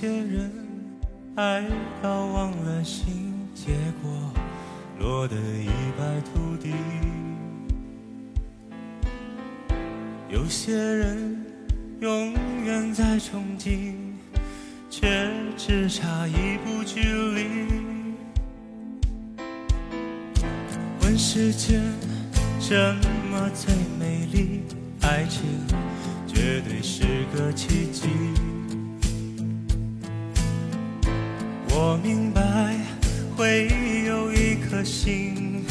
有些人爱到忘了形，结果落得一败涂地。有些人永远在憧憬，却只差一步距离。问世间什么最美丽？爱情绝对是个奇迹。我明白，会有一颗心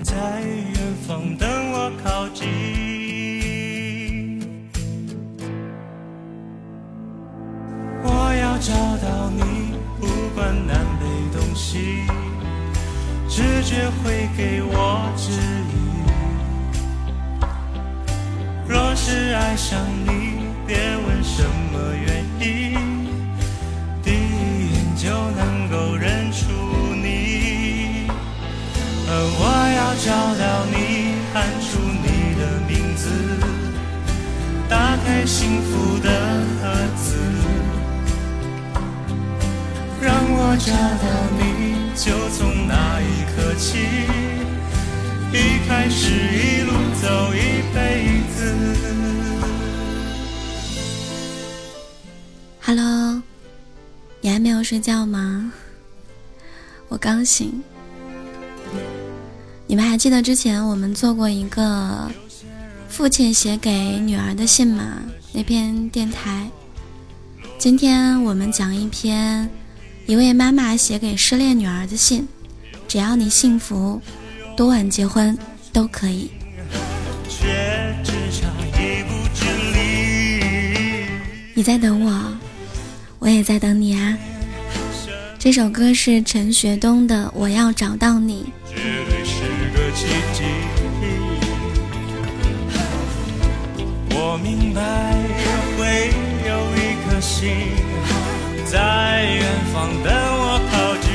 在远方等我靠近。我要找到你，不管南北东西，直觉会给我指引。若是爱上你，别问什么原因，找到你，喊出你的名字，打开幸福的盒子，让我找到你，就从那一刻起，一开始一路走一辈子。Hello，你还没有睡觉吗？我刚醒。你们还记得之前我们做过一个父亲写给女儿的信吗？那篇电台。今天我们讲一篇一位妈妈写给失恋女儿的信。只要你幸福，多晚结婚都可以。你在等我，我也在等你啊。这首歌是陈学冬的《我要找到你》。奇迹。我明白会有一颗心在远方等我靠近，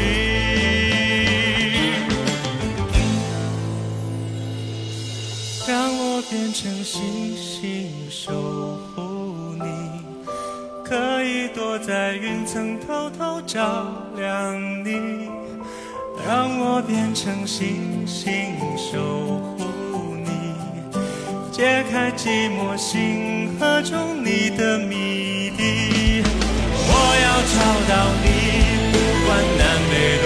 让我变成星星守护你。可以躲在云层偷偷照亮你，让我变成星星守护你，解开寂寞星河中你的谜底。我要找到你，不管南北东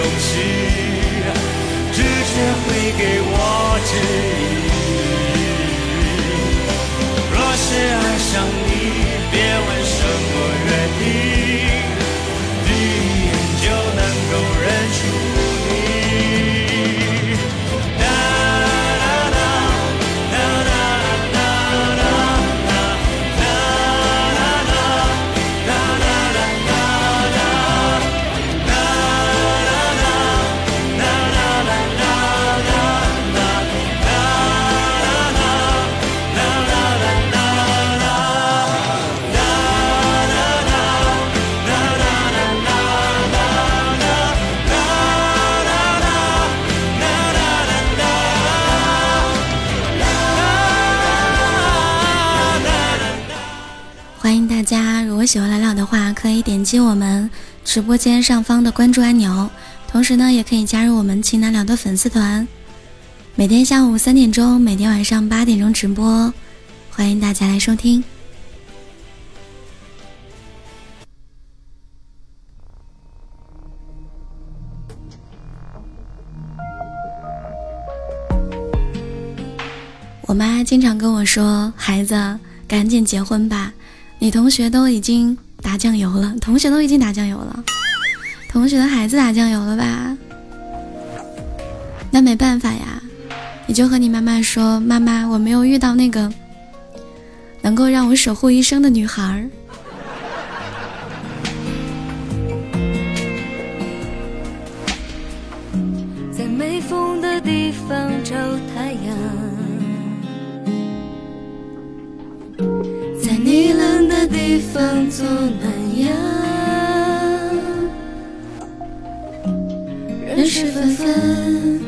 击我们直播间上方的关注按钮，同时呢，也可以加入我们情难聊的粉丝团。每天下午三点钟，每天晚上八点钟直播，欢迎大家来收听。我妈经常跟我说：“孩子，赶紧结婚吧，你同学都已经打酱油了，同学都已经打酱油了，同学的孩子打酱油了吧？那没办法呀，你就和你妈妈说，妈妈，我没有遇到那个能够让我守护一生的女孩儿。在没风的地方找太阳，地方做暖阳。人世纷纷，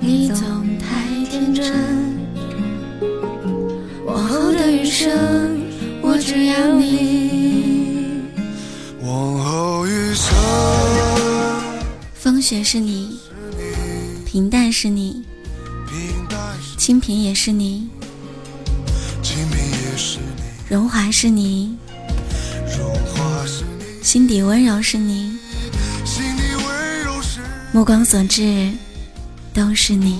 你总太天真。往后的余生，我只要你。往后余生，风雪是你，平淡是你，清贫也是你。清贫也是你。荣华是你，心底温柔是你，目光所至都是你。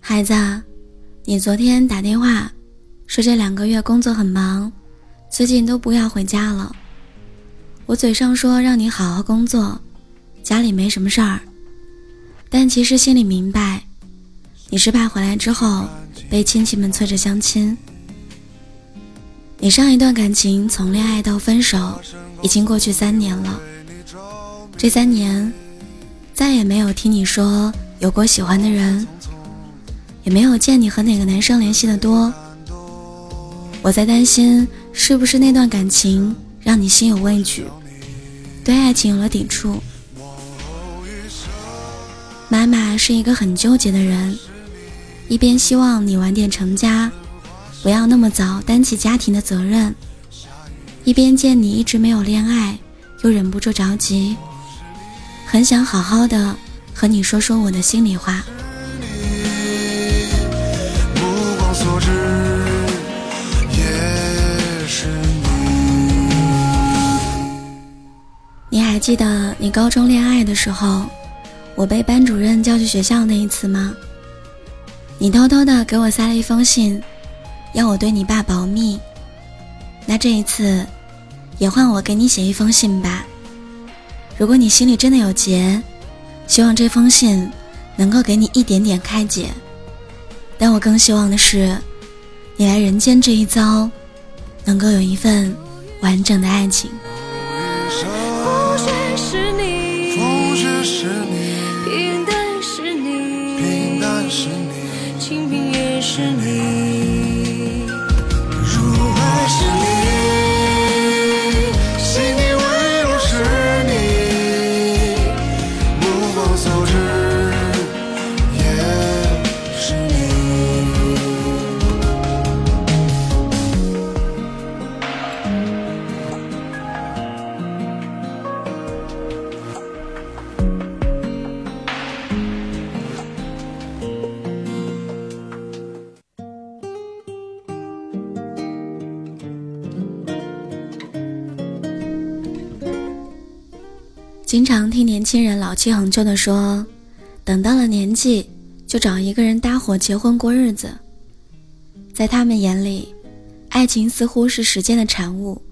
孩子，你昨天打电话说这两个月工作很忙，最近都不要回家了。我嘴上说让你好好工作，家里没什么事儿，但其实心里明白，你是怕回来之后被亲戚们催着相亲。你上一段感情从恋爱到分手，已经过去三年了。这三年，再也没有听你说有过喜欢的人。也没有见你和哪个男生联系的多，我在担心是不是那段感情让你心有畏惧，对爱情有了抵触。妈妈是一个很纠结的人，一边希望你晚点成家，不要那么早担起家庭的责任，一边见你一直没有恋爱，又忍不住着急，很想好好的和你说说我的心里话。你还记得你高中恋爱的时候，我被班主任叫去学校那一次吗？你偷偷的给我塞了一封信，要我对你爸保密。那这一次，也换我给你写一封信吧。如果你心里真的有结，希望这封信能够给你一点点开解。但我更希望的是，你来人间这一遭，能够有一份完整的爱情。风雪是你，风雪是你，是你，亲人老气横秋的说，等到了年纪就找一个人搭伙结婚过日子。在他们眼里，爱情似乎是时间的产物，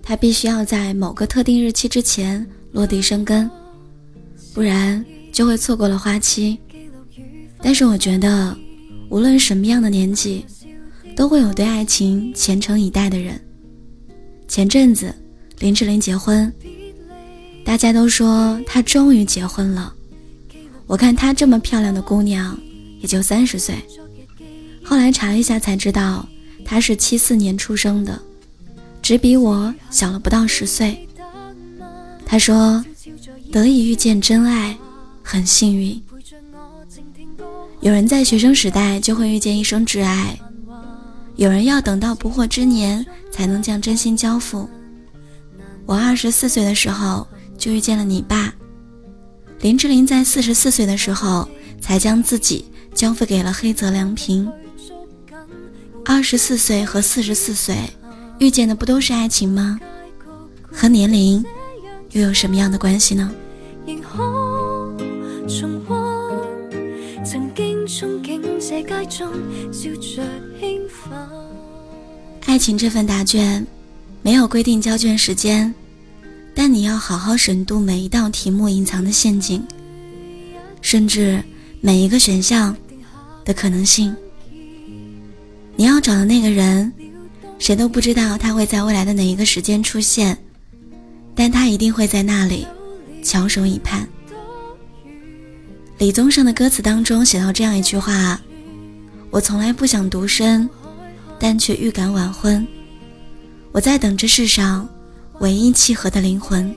它必须要在某个特定日期之前落地生根，不然就会错过了花期。但是我觉得，无论什么样的年纪，都会有对爱情虔诚以待的人。前阵子，林志玲结婚。大家都说她终于结婚了。我看她这么漂亮的姑娘，也就三十岁。后来查了一下才知道，她是七四年出生的，只比我小了不到十岁。她说，得以遇见真爱，很幸运。有人在学生时代就会遇见一生挚爱，有人要等到不惑之年才能将真心交付。我二十四岁的时候。就遇见了你爸，林志玲在四十四岁的时候才将自己交付给了黑泽良平。二十四岁和四十四岁遇见的不都是爱情吗？和年龄又有什么样的关系呢？爱情这份答卷，没有规定交卷时间。但你要好好审读每一道题目隐藏的陷阱，甚至每一个选项的可能性。你要找的那个人，谁都不知道他会在未来的哪一个时间出现，但他一定会在那里翘首以盼。李宗盛的歌词当中写到这样一句话：“我从来不想独身，但却预感晚婚。我在等这世上。”唯一契合的灵魂。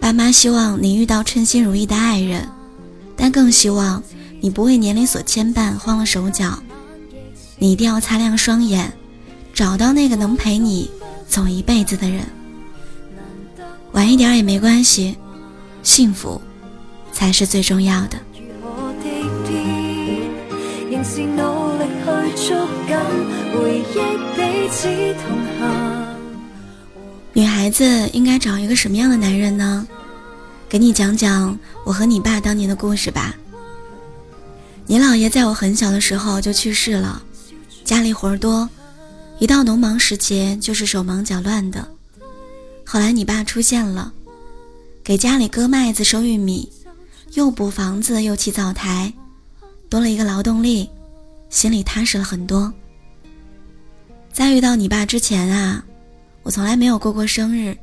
爸妈希望你遇到称心如意的爱人，但更希望你不为年龄所牵绊，慌了手脚。你一定要擦亮双眼，找到那个能陪你走一辈子的人。晚一点也没关系，幸福才是最重要的。女孩子应该找一个什么样的男人呢？给你讲讲我和你爸当年的故事吧。你姥爷在我很小的时候就去世了，家里活儿多，一到农忙时节就是手忙脚乱的。后来你爸出现了，给家里割麦子、收玉米，又补房子又砌灶台，多了一个劳动力，心里踏实了很多。在遇到你爸之前啊，我从来没有过过生日。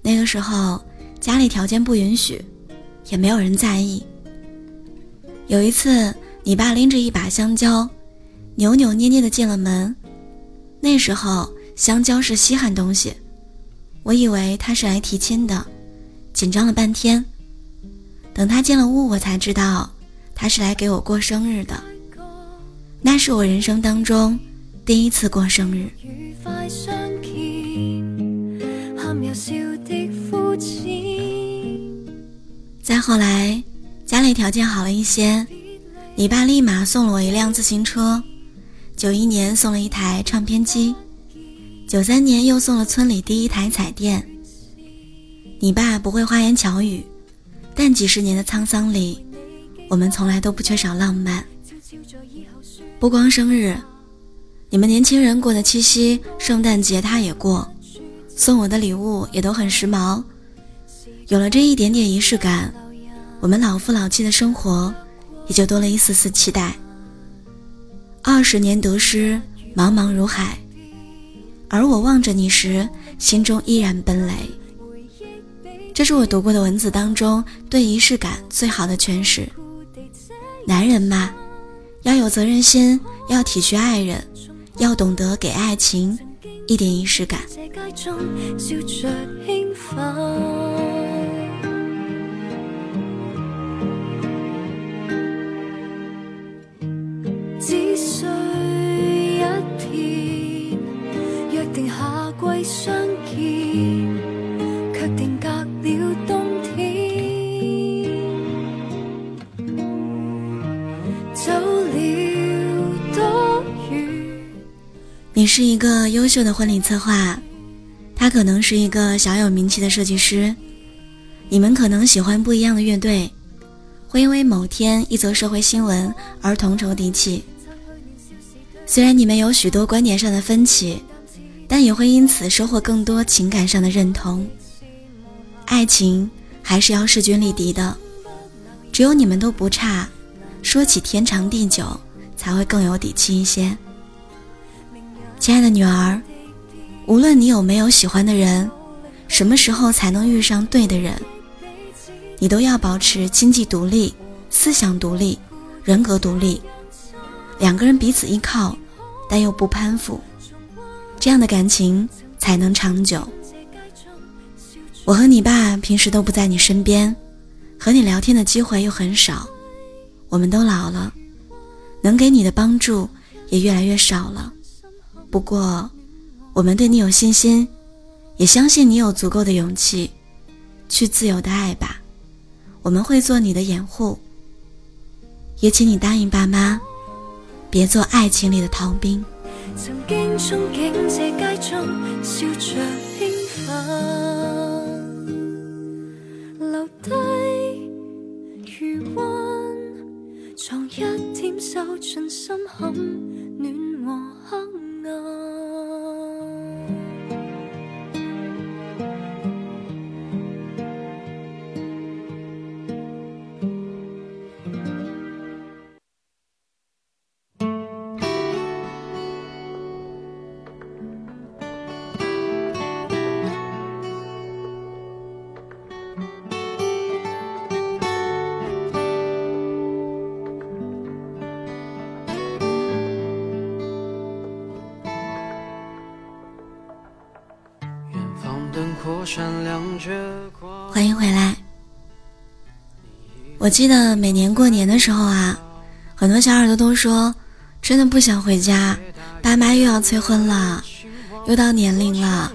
那个时候。家里条件不允许，也没有人在意。有一次，你爸拎着一把香蕉，扭扭捏捏的进了门。那时候香蕉是稀罕东西，我以为他是来提亲的，紧张了半天。等他进了屋，我才知道他是来给我过生日的。那是我人生当中第一次过生日。再后来，家里条件好了一些，你爸立马送了我一辆自行车，九一年送了一台唱片机，九三年又送了村里第一台彩电。你爸不会花言巧语，但几十年的沧桑里，我们从来都不缺少浪漫。不光生日，你们年轻人过的七夕、圣诞节他也过，送我的礼物也都很时髦。有了这一点点仪式感。我们老夫老妻的生活，也就多了一丝丝期待。二十年得失，茫茫如海，而我望着你时，心中依然奔雷。这是我读过的文字当中对仪式感最好的诠释。男人嘛，要有责任心，要体恤爱人，要懂得给爱情一点仪式感。只须一天，约定夏季相见，却定隔了冬天，你是一个优秀的婚礼策划，他可能是一个小有名气的设计师，你们可能喜欢不一样的乐队，会因为某天一则社会新闻而同仇敌气。虽然你们有许多观点上的分歧，但也会因此收获更多情感上的认同。爱情还是要势均力敌的，只有你们都不差，说起天长地久才会更有底气一些。亲爱的女儿，无论你有没有喜欢的人，什么时候才能遇上对的人，你都要保持经济独立、思想独立、人格独立，两个人彼此依靠，但又不攀附，这样的感情才能长久。我和你爸平时都不在你身边，和你聊天的机会又很少，我们都老了，能给你的帮助也越来越少了。不过，我们对你有信心，也相信你有足够的勇气，去自由的爱吧。我们会做你的掩护，也请你答应爸妈，别做爱情里的逃兵。曾经憧憬这街中笑着兴奋，留低余温，藏一点收进心坎，暖欢迎回来。我记得每年过年的时候啊，很多小耳朵都说真的不想回家，爸妈又要催婚了，又到年龄了。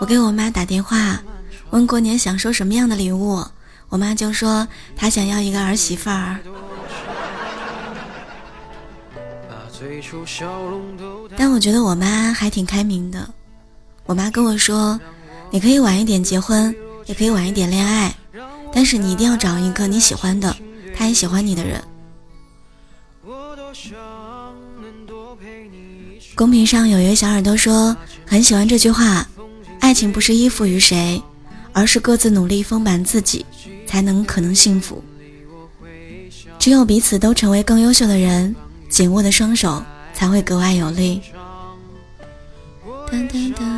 我给我妈打电话，问过年想收什么样的礼物，我妈就说她想要一个儿媳妇儿。但我觉得我妈还挺开明的，我妈跟我说，你可以晚一点结婚，也可以晚一点恋爱，但是你一定要找一个你喜欢的，他也喜欢你的人。公屏上有一位小耳朵说很喜欢这句话：爱情不是依附于谁，而是各自努力丰满自己，才能可能幸福。只有彼此都成为更优秀的人，紧握的双手才会格外有力。噔噔噔，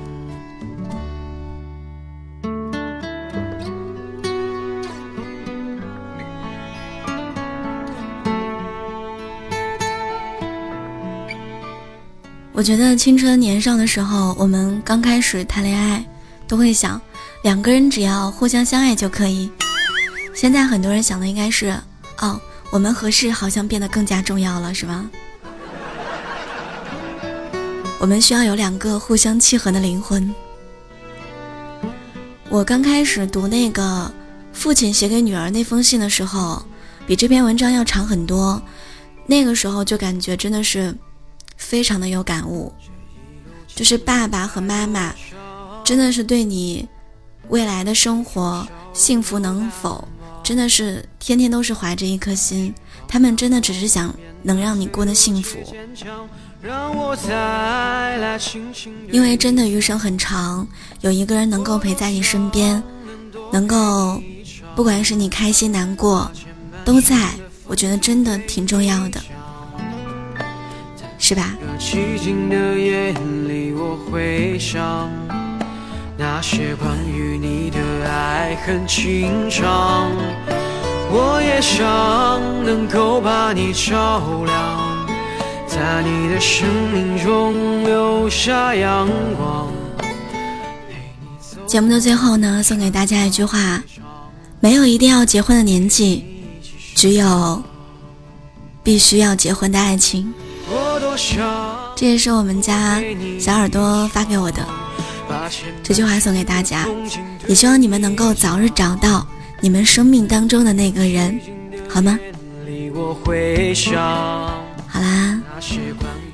我觉得青春年少的时候，我们刚开始谈恋爱，都会想两个人只要互相相爱就可以。现在很多人想的应该是，哦，我们合适好像变得更加重要了，是吗？我们需要有两个互相契合的灵魂。我刚开始读那个父亲写给女儿那封信的时候，比这篇文章要长很多。那个时候就感觉真的是非常的有感悟，就是爸爸和妈妈真的是对你未来的生活幸福能否，真的是天天都是怀着一颗心，他们真的只是想能让你过得幸福。因为真的余生很长，有一个人能够陪在你身边，能够不管是你开心难过，都在，我觉得真的挺重要的，是吧？那些关于你的爱恨情长，我也想能够把你照亮。在你的生命中留下阳光。节目的最后呢，送给大家一句话：没有一定要结婚的年纪，只有必须要结婚的爱情。这也是我们家小耳朵发给我的这句话，送给大家。也希望你们能够早日找到你们生命当中的那个人，好吗？好啦。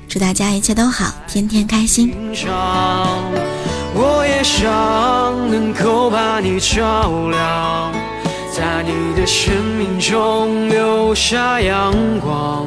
祝大家一切都好，天天开心。我也想能够把你照亮，在你的生命中留下阳光，